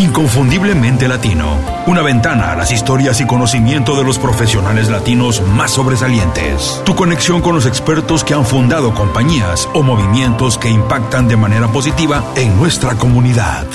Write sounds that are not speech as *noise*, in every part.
Inconfundiblemente Latino. Una ventana a las historias y conocimiento de los profesionales latinos más sobresalientes. Tu conexión con los expertos que han fundado compañías o movimientos que impactan de manera positiva en nuestra comunidad.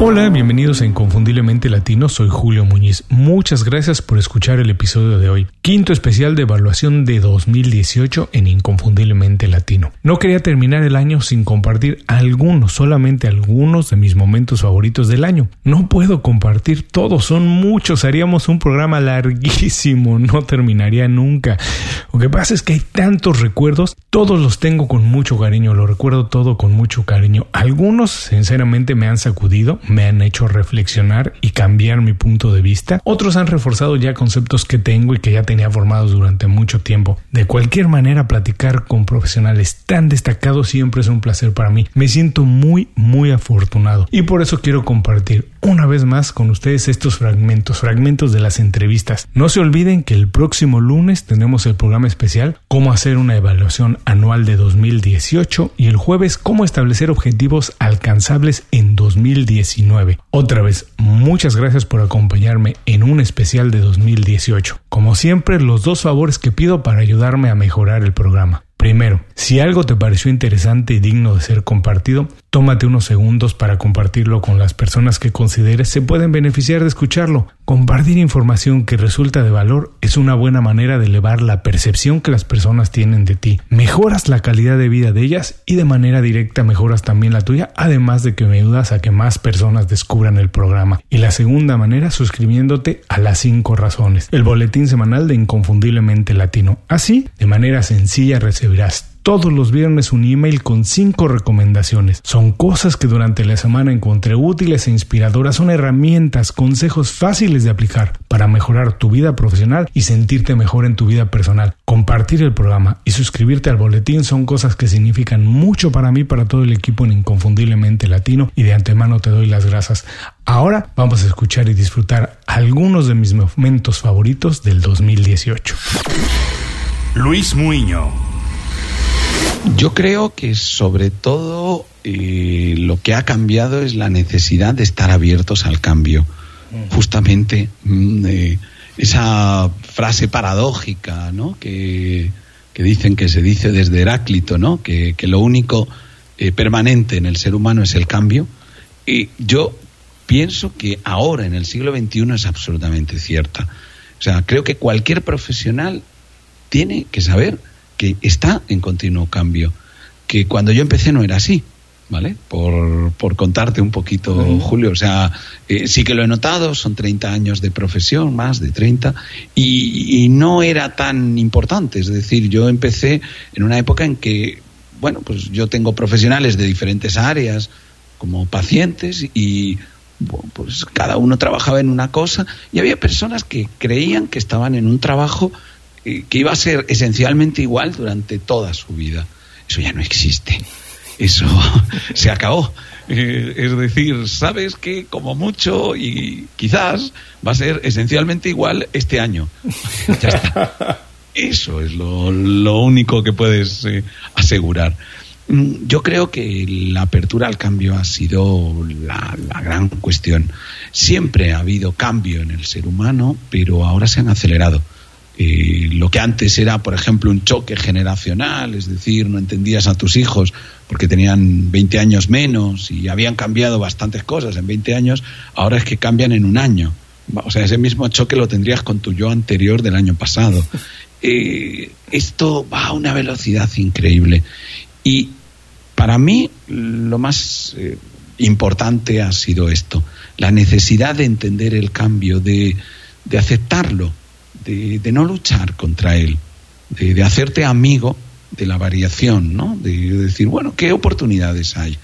Hola, bienvenidos a Inconfundiblemente Latino, soy Julio Muñiz. Muchas gracias por escuchar el episodio de hoy, quinto especial de evaluación de 2018 en Inconfundiblemente Latino. No quería terminar el año sin compartir algunos, solamente algunos de mis momentos favoritos del año. No puedo compartir todos, son muchos, haríamos un programa larguísimo, *laughs* no terminaría nunca. Lo que pasa es que hay tantos recuerdos, todos los tengo con mucho cariño, lo recuerdo todo con mucho cariño. Algunos, sinceramente, me han sacudido, me han hecho reflexionar y cambiar mi punto de vista. Otros han reforzado ya conceptos que tengo y que ya tenía formados durante mucho tiempo. De cualquier manera, platicar con profesionales tan destacados siempre es un placer para mí. Me siento muy, muy afortunado y por eso quiero compartir una vez más con ustedes estos fragmentos, fragmentos de las entrevistas. No se olviden que el próximo lunes tenemos el programa especial Cómo hacer una evaluación anual de 2018 y el jueves Cómo establecer objetivos alcanzables en 2019. Otra vez, muchas gracias por acompañarme en un especial de 2018. Como siempre, los dos favores que pido para ayudarme a mejorar el programa. Primero, si algo te pareció interesante y digno de ser compartido, tómate unos segundos para compartirlo con las personas que consideres se pueden beneficiar de escucharlo. Compartir información que resulta de valor es una buena manera de elevar la percepción que las personas tienen de ti. Mejoras la calidad de vida de ellas y de manera directa mejoras también la tuya, además de que me ayudas a que más personas descubran el programa. Y la segunda manera, suscribiéndote a las 5 razones, el boletín semanal de Inconfundiblemente Latino. Así, de manera sencilla recibirás todos los viernes un email con cinco recomendaciones. Son cosas que durante la semana encontré útiles e inspiradoras, son herramientas, consejos fáciles de aplicar para mejorar tu vida profesional y sentirte mejor en tu vida personal. Compartir el programa y suscribirte al boletín son cosas que significan mucho para mí, para todo el equipo en Inconfundiblemente Latino y de antemano te doy las gracias. Ahora vamos a escuchar y disfrutar algunos de mis momentos favoritos del 2018. Luis Muiño yo creo que sobre todo eh, lo que ha cambiado es la necesidad de estar abiertos al cambio. Justamente mm, eh, esa frase paradójica ¿no? que, dicen que se dice desde Heráclito, ¿no? que, lo único eh, permanente en el ser humano es el cambio. Y yo pienso que ahora, en el siglo XXI, es absolutamente cierta. O sea, creo que cualquier profesional tiene que saber que está en continuo cambio, que cuando yo empecé no era así. ¿Vale? Por, por contarte un poquito, Julio. O sea, eh, sí que lo he notado, son 30 años de profesión, más de 30, y, y no era tan importante. Es decir, yo empecé en una época en que, bueno, pues yo tengo profesionales de diferentes áreas, como pacientes, y pues cada uno trabajaba en una cosa, y había personas que creían que estaban en un trabajo que iba a ser esencialmente igual durante toda su vida. Eso ya no existe. Eso *laughs* se acabó. Eh, es decir, sabes que como mucho y quizás va a ser esencialmente igual este año. ya está. Eso es lo, único que puedes eh, asegurar. Mm, yo creo que la apertura al cambio ha sido la, gran cuestión. Siempre ha habido cambio en el ser humano, pero ahora se han acelerado. Eh, lo que antes era, por ejemplo, un choque generacional, es decir, no entendías a tus hijos porque tenían 20 años menos y habían cambiado bastantes cosas en 20 años, ahora es que cambian en un año. O sea, ese mismo choque lo tendrías con tu yo anterior del año pasado. *laughs* Eh, esto va a una velocidad increíble. Y para mí lo más eh, importante ha sido esto, la necesidad de entender el cambio, de, aceptarlo, de, no luchar contra él, de, hacerte amigo de la variación, ¿no? de decir, bueno, ¿qué oportunidades hay?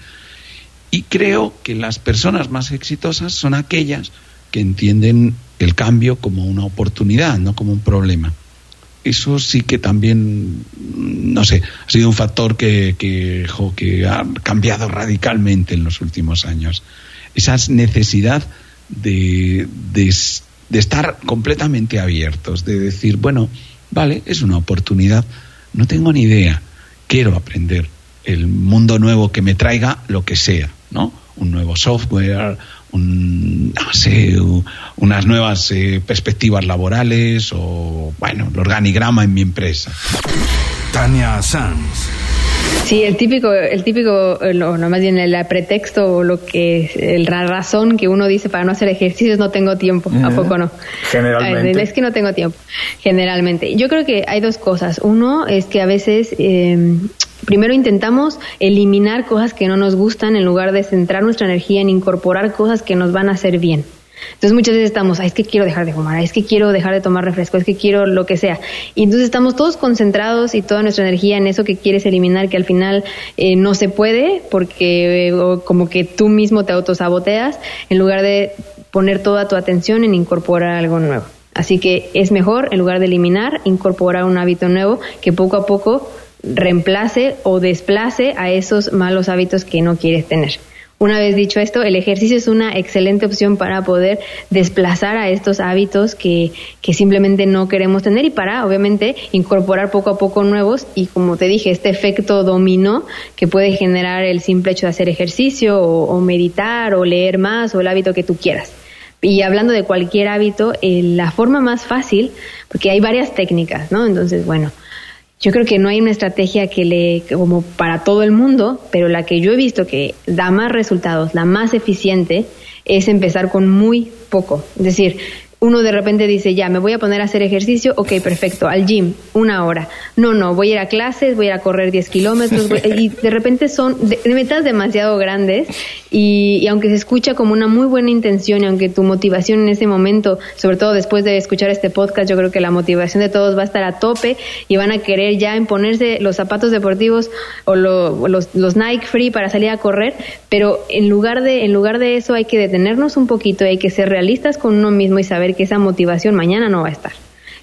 Y creo que las personas más exitosas son aquellas que entienden el cambio como una oportunidad, no como un problema eso sí que también, no sé, ha sido un factor que, que, ha cambiado radicalmente en los últimos años. Esa necesidad de, de, de estar completamente abiertos, de decir, bueno, vale, es una oportunidad, no tengo ni idea, quiero aprender el mundo nuevo que me traiga lo que sea, ¿no? Un nuevo software, un, no sé, unas nuevas eh, perspectivas laborales o, bueno, el organigrama en mi empresa. Tania Sanz. Sí, el típico, el típico, no, más bien el pretexto o lo que, la razón que uno dice para no hacer ejercicios, no tengo tiempo, ¿a poco no? Generalmente. Es que no tengo tiempo, generalmente. Yo creo que hay dos cosas. Uno es que a veces eh, Primero intentamos eliminar cosas que no nos gustan en lugar de centrar nuestra energía en incorporar cosas que nos van a hacer bien. Entonces muchas veces estamos, es que quiero dejar de fumar, es que quiero dejar de tomar refresco, es que quiero lo que sea. Y entonces estamos todos concentrados y toda nuestra energía en eso que quieres eliminar, que al final eh, no se puede porque eh, como que tú mismo te autosaboteas en lugar de poner toda tu atención en incorporar algo nuevo. Así que es mejor, en lugar de eliminar, incorporar un hábito nuevo que poco a poco reemplace o desplace a esos malos hábitos que no quieres tener. Una vez dicho esto, el ejercicio es una excelente opción para poder desplazar a estos hábitos que, que, simplemente no queremos tener y para, obviamente, incorporar poco a poco nuevos y, como te dije, este efecto dominó que puede generar el simple hecho de hacer ejercicio o, meditar o leer más o el hábito que tú quieras. Y hablando de cualquier hábito, eh, la forma más fácil, porque hay varias técnicas, ¿no? Entonces, bueno, yo creo que no hay una estrategia que le, como para todo el mundo, pero la que yo he visto que da más resultados, la más eficiente, es empezar con muy poco. Es decir, uno de repente dice, ya, me voy a poner a hacer ejercicio, ok, perfecto, al gym, una hora. No, no, voy a ir a clases, voy a ir a correr 10 kilómetros, y de repente son de, metas demasiado grandes y, aunque se escucha como una muy buena intención y aunque tu motivación en ese momento, sobre todo después de escuchar este podcast, yo creo que la motivación de todos va a estar a tope y van a querer ya imponerse los zapatos deportivos o los, los Nike Free para salir a correr, pero en lugar de, en lugar de eso hay que detenernos un poquito hay que ser realistas con uno mismo y saber que esa motivación mañana no va a estar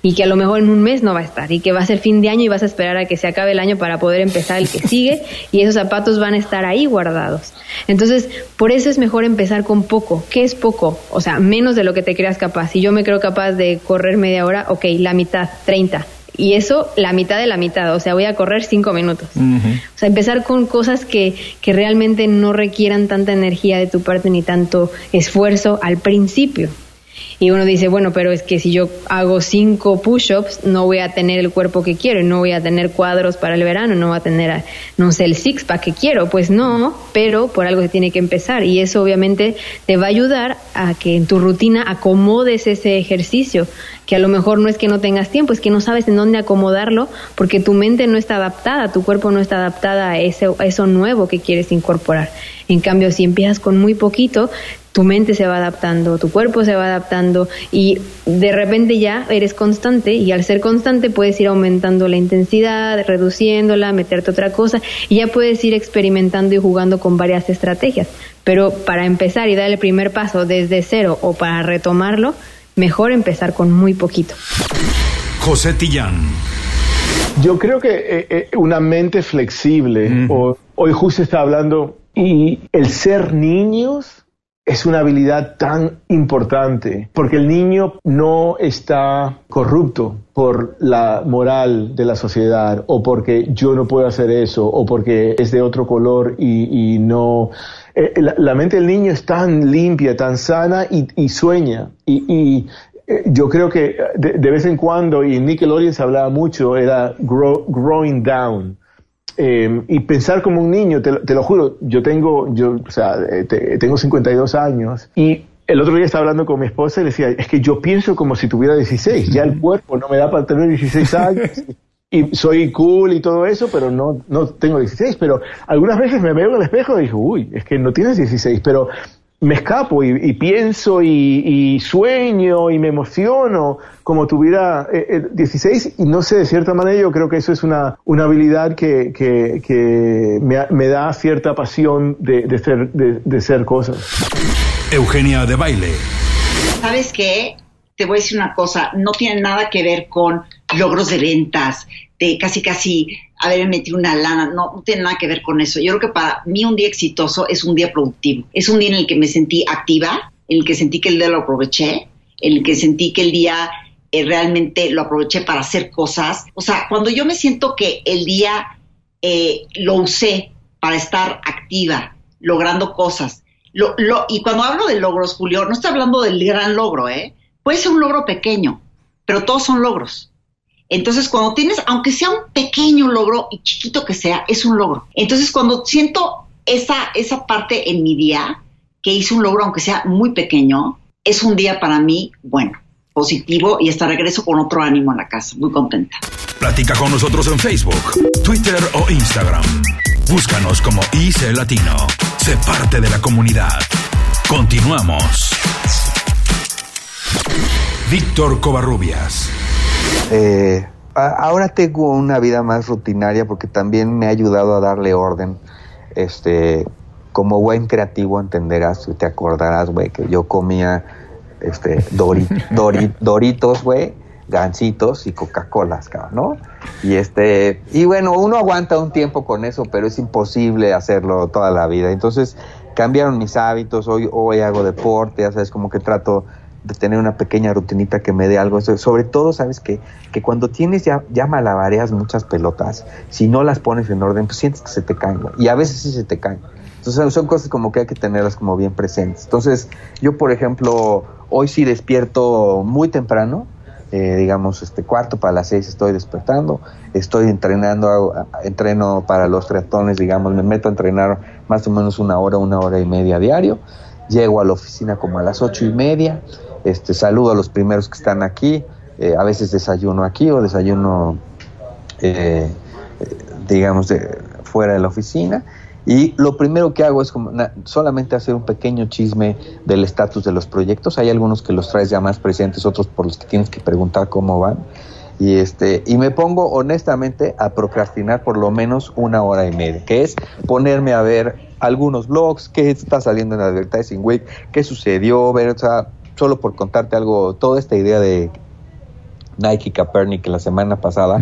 y que a lo mejor en un mes no va a estar y que va a ser fin de año y vas a esperar a que se acabe el año para poder empezar el que *laughs* sigue y esos zapatos van a estar ahí guardados. Entonces, por eso es mejor empezar con poco. ¿Qué es poco? O sea, menos de lo que te creas capaz. Si yo me creo capaz de correr media hora, ok, la mitad, 30. Y eso, la mitad de la mitad, o sea, voy a correr cinco minutos. O sea, empezar con cosas que, que realmente no requieran tanta energía de tu parte ni tanto esfuerzo al principio. Y uno dice, bueno, pero es que si yo hago cinco push-ups, no voy a tener el cuerpo que quiero, no voy a tener cuadros para el verano, no voy a tener, no sé, el six-pack que quiero. Pues no, pero por algo se tiene que empezar. Y eso obviamente te va a ayudar a que en tu rutina acomodes ese ejercicio, que a lo mejor no es que no tengas tiempo, es que no sabes en dónde acomodarlo, porque tu mente no está adaptada, tu cuerpo no está adaptada a, ese, a eso nuevo que quieres incorporar. En cambio, si empiezas con muy poquito, tu mente se va adaptando, tu cuerpo se va adaptando y de repente ya eres constante y al ser constante puedes ir aumentando la intensidad, reduciéndola, meterte otra cosa y ya puedes ir experimentando y jugando con varias estrategias. Pero para empezar y dar el primer paso desde cero o para retomarlo, mejor empezar con muy poquito. José Tillán. Yo creo que eh, eh, una mente flexible, hoy justo está hablando, y el ser niños es una habilidad tan importante porque el niño no está corrupto por la moral de la sociedad o porque yo no puedo hacer eso o porque es de otro color y, no... Eh, la, mente del niño es tan limpia, tan sana y, sueña. Y, eh, yo creo que de, vez en cuando, y Nickelodeon se hablaba mucho, era growing down eh, y pensar como un niño, te, lo juro, yo tengo, yo, o sea, eh, tengo 52 años y el otro día estaba hablando con mi esposa y le decía, es que yo pienso como si tuviera 16, ya el cuerpo no me da para tener 16 *laughs* años. y soy cool y todo eso, pero no, no tengo 16. Pero algunas veces me veo en el espejo y digo, uy, es que no tienes 16. Pero me escapo y, pienso y, sueño y me emociono como tuviera 16 eh, eh, y no sé, de cierta manera yo creo que eso es una, una habilidad que, que, me, da cierta pasión de, de, ser, de, ser cosas. Eugenia de Baile. ¿Sabes qué? Te voy a decir una cosa, no tiene nada que ver con logros de ventas, de casi casi haber metido una lana, no, no tiene nada que ver con eso. Yo creo que para mí un día exitoso es un día productivo, es un día en el que me sentí activa, en el que sentí que el día lo aproveché, en el que sentí que el día eh, realmente lo aproveché para hacer cosas. O sea, cuando yo me siento que el día eh, lo usé para estar activa, logrando cosas. Lo, lo, y cuando hablo de logros, Julio, no estoy hablando del gran logro, ¿eh? Puede ser un logro pequeño, pero todos son logros. Entonces, cuando tienes, aunque sea un pequeño logro y chiquito que sea, es un logro. Entonces, cuando siento esa, esa parte en mi día, que hice un logro, aunque sea muy pequeño, es un día para mí bueno, positivo y hasta regreso con otro ánimo a la casa, muy contenta. Platica con nosotros en Facebook, Twitter o Instagram. Búscanos como IC Latino. Sé parte de la comunidad. Continuamos. Víctor Covarrubias. Eh, ahora tengo una vida más rutinaria porque también me ha ayudado a darle orden. Este, como buen creativo entenderás, te acordarás, güey, que yo comía este, *laughs* doritos, güey, gancitos y Coca-Colas, ¿no? Y este, y bueno, uno aguanta un tiempo con eso, pero es imposible hacerlo toda la vida. Entonces, cambiaron mis hábitos, hoy, hoy hago deporte, ya sabes, como que trato de tener una pequeña rutinita que me dé algo. Sobre todo, sabes que, que cuando tienes ya, ya malabareas muchas pelotas, si no las pones en orden, pues sientes que se te caen. Y a veces sí se te caen. Entonces son cosas como que hay que tenerlas como bien presentes. Entonces, yo por ejemplo, hoy sí despierto muy temprano, eh, digamos, este cuarto para las seis estoy despertando, estoy entrenando, entreno para los triatones, digamos, me meto a entrenar más o menos una hora, una hora y media diario, llego a la oficina como a las ocho y media, este, saludo a los primeros que están aquí, eh, a veces desayuno aquí o desayuno, eh, digamos, de, fuera de la oficina. Y lo primero que hago es como solamente hacer un pequeño chisme del estatus de los proyectos. Hay algunos que los traes ya más presentes, otros por los que tienes que preguntar cómo van. Y, este, y me pongo honestamente a procrastinar por lo menos una hora y media, que es ponerme a ver algunos blogs, qué está saliendo en Advertising Week, qué sucedió, ver, o sea, solo por contarte algo, toda esta idea de Nike Kaepernick la semana pasada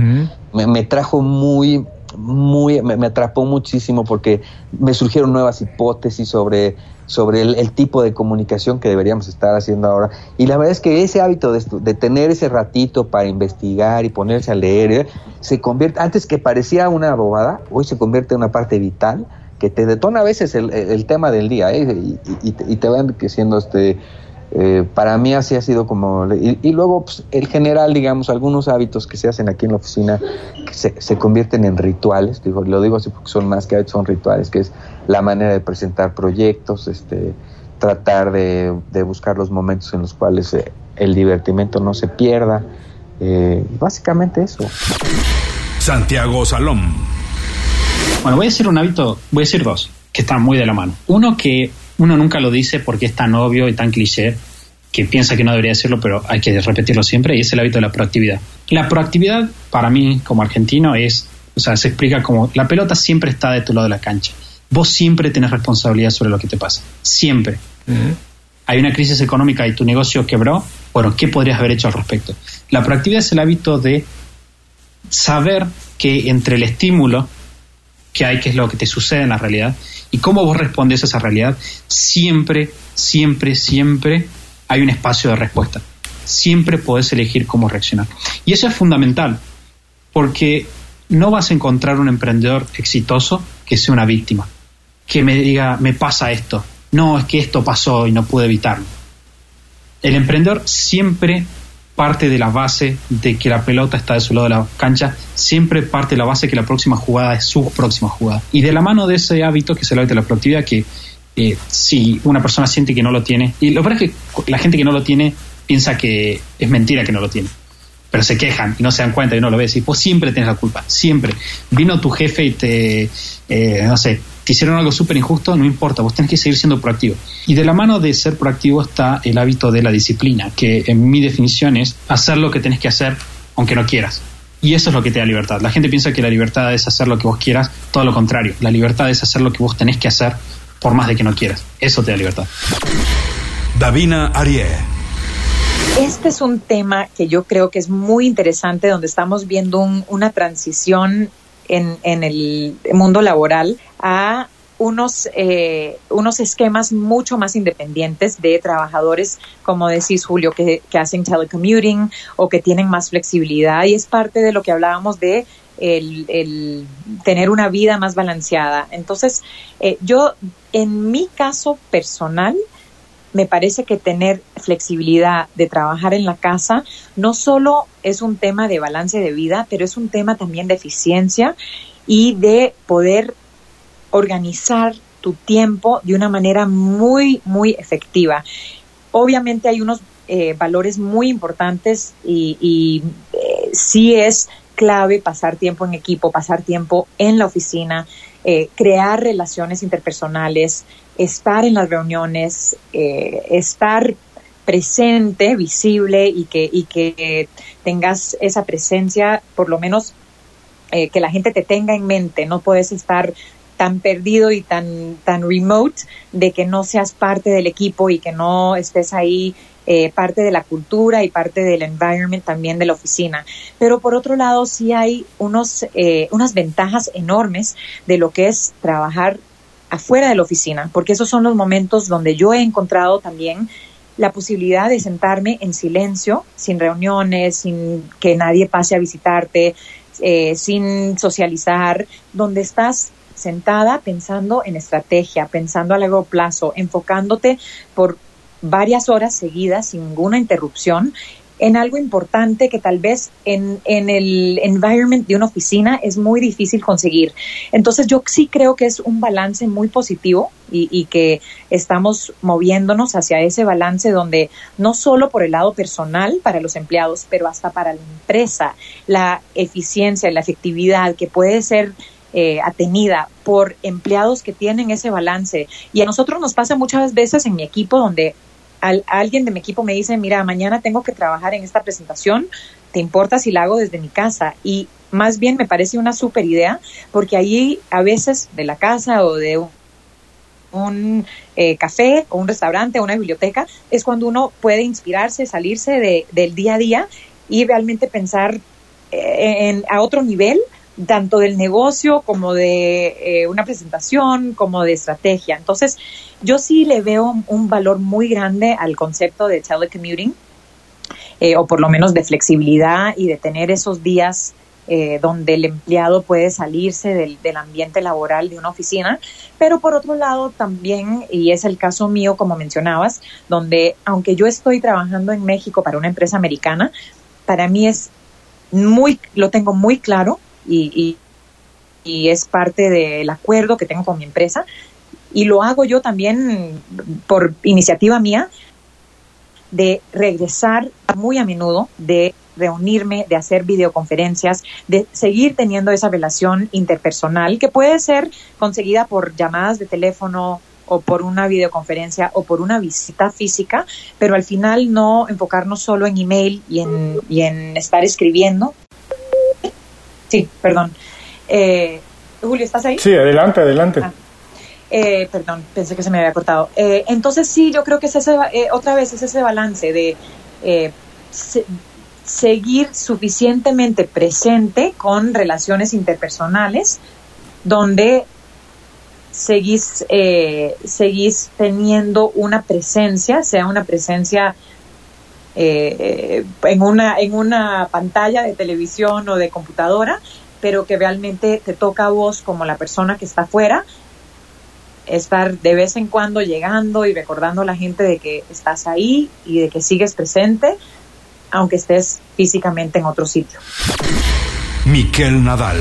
me, trajo muy, muy, me, atrapó muchísimo porque me surgieron nuevas hipótesis sobre, sobre el, tipo de comunicación que deberíamos estar haciendo ahora. Y la verdad es que ese hábito de, de tener ese ratito para investigar y ponerse a leer, eh, se convierte, antes que parecía una bobada, hoy se convierte en una parte vital que te detona a veces el, el tema del día eh, y, y, y, te van siendo este eh, para mí así ha sido como... Y, luego pues, el general, digamos, algunos hábitos que se hacen aquí en la oficina que se, convierten en rituales, digo, lo digo así porque son más que son rituales, que es la manera de presentar proyectos, este, tratar de, buscar los momentos en los cuales eh, el divertimento no se pierda. Eh, básicamente eso. Santiago Salom. Bueno, voy a decir un hábito, voy a decir dos, que están muy de la mano. Uno que uno nunca lo dice porque es tan obvio y tan cliché que piensa que no debería decirlo, pero hay que repetirlo siempre, y es el hábito de la proactividad. La proactividad, para mí, como argentino, es, o sea, se explica como la pelota siempre está de tu lado de la cancha. Vos siempre tenés responsabilidad sobre lo que te pasa. Siempre. Hay una crisis económica y tu negocio quebró. Bueno, ¿qué podrías haber hecho al respecto? La proactividad es el hábito de saber que entre el estímulo que hay, que es lo que te sucede en la realidad, y cómo vos respondes a esa realidad, siempre, siempre, siempre hay un espacio de respuesta. Siempre podés elegir cómo reaccionar. Y eso es fundamental, porque no vas a encontrar un emprendedor exitoso que sea una víctima, que me diga, me pasa esto, no, es que esto pasó y no pude evitarlo. El emprendedor siempre parte de la base de que la pelota está de su lado de la cancha, siempre parte de la base que la próxima jugada es su próxima jugada. Y de la mano de ese hábito, que es el hábito de la productividad, que eh, si una persona siente que no lo tiene, y lo peor es que la gente que no lo tiene piensa que es mentira que no lo tiene, pero se quejan y no se dan cuenta y no lo ves, y vos siempre tienes la culpa, siempre. Vino tu jefe y te, eh, no sé, te hicieron algo súper injusto, no importa, vos tenés que seguir siendo proactivo. Y de la mano de ser proactivo está el hábito de la disciplina, que en mi definición es hacer lo que tenés que hacer aunque no quieras. Y eso es lo que te da libertad. La gente piensa que la libertad es hacer lo que vos quieras, todo lo contrario. La libertad es hacer lo que vos tenés que hacer por más de que no quieras. Eso te da libertad. Davina Arié. Este es un tema que yo creo que es muy interesante, donde estamos viendo una transición en, en, el mundo laboral a unos, eh, unos esquemas mucho más independientes de trabajadores, como decís Julio, que, que, hacen telecommuting o que tienen más flexibilidad y es parte de lo que hablábamos de el, el tener una vida más balanceada. Entonces, eh, yo, en mi caso personal, me parece que tener flexibilidad de trabajar en la casa no solo es un tema de balance de vida, pero es un tema también de eficiencia y de poder organizar tu tiempo de una manera muy, muy efectiva. Obviamente hay unos eh, valores muy importantes y, eh, sí es clave pasar tiempo en equipo, pasar tiempo en la oficina, eh, crear relaciones interpersonales, estar en las reuniones, eh, estar presente, visible y que, y que tengas esa presencia, por lo menos eh, que la gente te tenga en mente, no puedes estar tan perdido y tan, tan remote de que no seas parte del equipo y que no estés ahí eh, parte de la cultura y parte del environment también de la oficina. Pero por otro lado, sí hay unos, eh, unas ventajas enormes de lo que es trabajar afuera de la oficina, porque esos son los momentos donde yo he encontrado también la posibilidad de sentarme en silencio, sin reuniones, sin que nadie pase a visitarte, eh, sin socializar, donde estás sentada pensando en estrategia, pensando a largo plazo, enfocándote por varias horas seguidas sin ninguna interrupción en algo importante que tal vez en, en, el environment de una oficina es muy difícil conseguir. Entonces yo sí creo que es un balance muy positivo y, y, que estamos moviéndonos hacia ese balance donde no solo por el lado personal para los empleados, pero hasta para la empresa, la eficiencia la efectividad que puede ser eh, atenida por empleados que tienen ese balance. Y a nosotros nos pasa muchas veces en mi equipo donde al, alguien de mi equipo me dice, mira, mañana tengo que trabajar en esta presentación, ¿te importa si la hago desde mi casa? Y más bien me parece una súper idea porque ahí a veces de la casa o de un, eh, café o un restaurante o una biblioteca es cuando uno puede inspirarse, salirse de, del día a día y realmente pensar eh, en, a otro nivel tanto del negocio como de eh, una presentación, como de estrategia. Entonces, yo sí le veo un valor muy grande al concepto de telecommuting, eh, o por lo menos de flexibilidad y de tener esos días eh, donde el empleado puede salirse del, del, ambiente laboral de una oficina, pero por otro lado también, y es el caso mío como mencionabas, donde aunque yo estoy trabajando en México para una empresa americana, para mí es muy, lo tengo muy claro y, y, es parte del acuerdo que tengo con mi empresa, y lo hago yo también por iniciativa mía de regresar muy a menudo, de reunirme, de hacer videoconferencias, de seguir teniendo esa relación interpersonal que puede ser conseguida por llamadas de teléfono o por una videoconferencia o por una visita física, pero al final no enfocarnos solo en email y en, y en estar escribiendo. Sí, perdón. Eh, Julio, ¿estás ahí? Sí, adelante, adelante. Ah. Eh, perdón, pensé que se me había cortado. Eh, entonces sí, yo creo que es ese, eh, otra vez es ese balance de eh, se, seguir suficientemente presente con relaciones interpersonales donde seguís, eh, seguís teniendo una presencia, sea una presencia en, una, en una pantalla de televisión o de computadora, pero que realmente te toca a vos como la persona que está afuera estar de vez en cuando llegando y recordando a la gente de que estás ahí y de que sigues presente, aunque estés físicamente en otro sitio. Miquel Nadal.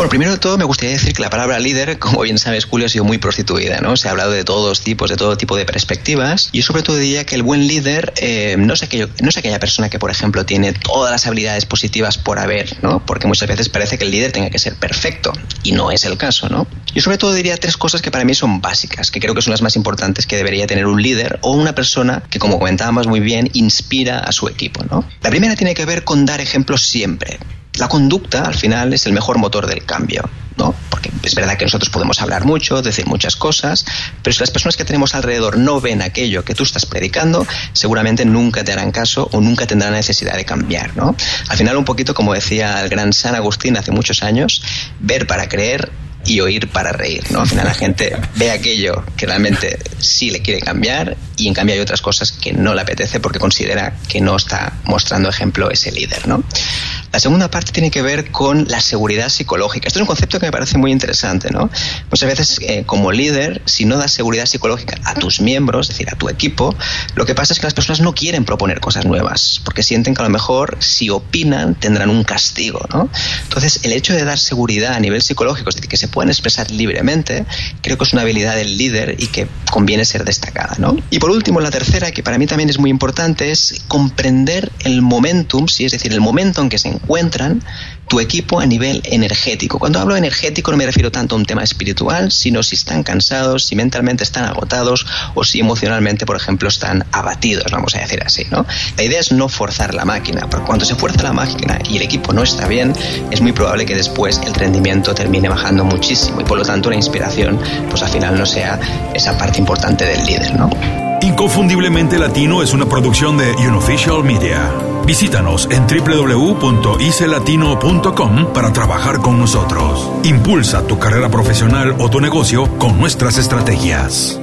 Bueno, primero de todo me gustaría decir que la palabra líder, como bien sabes, Julio, ha sido muy prostituida, ¿no? Se ha hablado de todos tipos, de todo tipo de perspectivas. Y sobre todo diría que el buen líder eh, no, es aquello, no es aquella persona que, por ejemplo, tiene todas las habilidades positivas por haber, ¿no? Porque muchas veces parece que el líder tenga que ser perfecto. Y no es el caso, ¿no? Yo sobre todo diría tres cosas que para mí son básicas, que creo que son las más importantes que debería tener un líder o una persona que, como comentábamos muy bien, inspira a su equipo, ¿no? La primera tiene que ver con dar ejemplos siempre. La conducta, al final, es el mejor motor del cambio, ¿no? Porque es verdad que nosotros podemos hablar mucho, decir muchas cosas, pero si las personas que tenemos alrededor no ven aquello que tú estás predicando, seguramente nunca te harán caso o nunca tendrán necesidad de cambiar, ¿no? Al final, un poquito como decía el gran San Agustín hace muchos años, ver para creer y oír para reír, ¿no? Al final la gente ve aquello que realmente sí le quiere cambiar y en cambio hay otras cosas que no le apetece porque considera que no está mostrando ejemplo ese líder, ¿no? La segunda parte tiene que ver con la seguridad psicológica. Esto es un concepto que me parece muy interesante, ¿no? Muchas veces, eh, como líder, si no das seguridad psicológica a tus miembros, es decir, a tu equipo, lo que pasa es que las personas no quieren proponer cosas nuevas, porque sienten que a lo mejor si opinan tendrán un castigo, ¿no? Entonces, el hecho de dar seguridad a nivel psicológico, es decir, que se pueden expresar libremente, creo que es una habilidad del líder y que conviene ser destacada, ¿no? Y por último, la tercera, que para mí también es muy importante, es comprender el momentum, sí, es decir, el momento en que se encuentran tu equipo a nivel energético. Cuando hablo energético no me refiero tanto a un tema espiritual, sino si están cansados, si mentalmente están agotados o si emocionalmente, por ejemplo, están abatidos, vamos a decir así, ¿no? La idea es no forzar la máquina, porque cuando se fuerza la máquina y el equipo no está bien, es muy probable que después el rendimiento termine bajando muchísimo y por lo tanto la inspiración, pues al final no sea esa parte importante del líder. Inconfundiblemente Latino es una producción de Unofficial Media. Visítanos en www.icelatino.com para trabajar con nosotros. Impulsa tu carrera profesional o tu negocio con nuestras estrategias.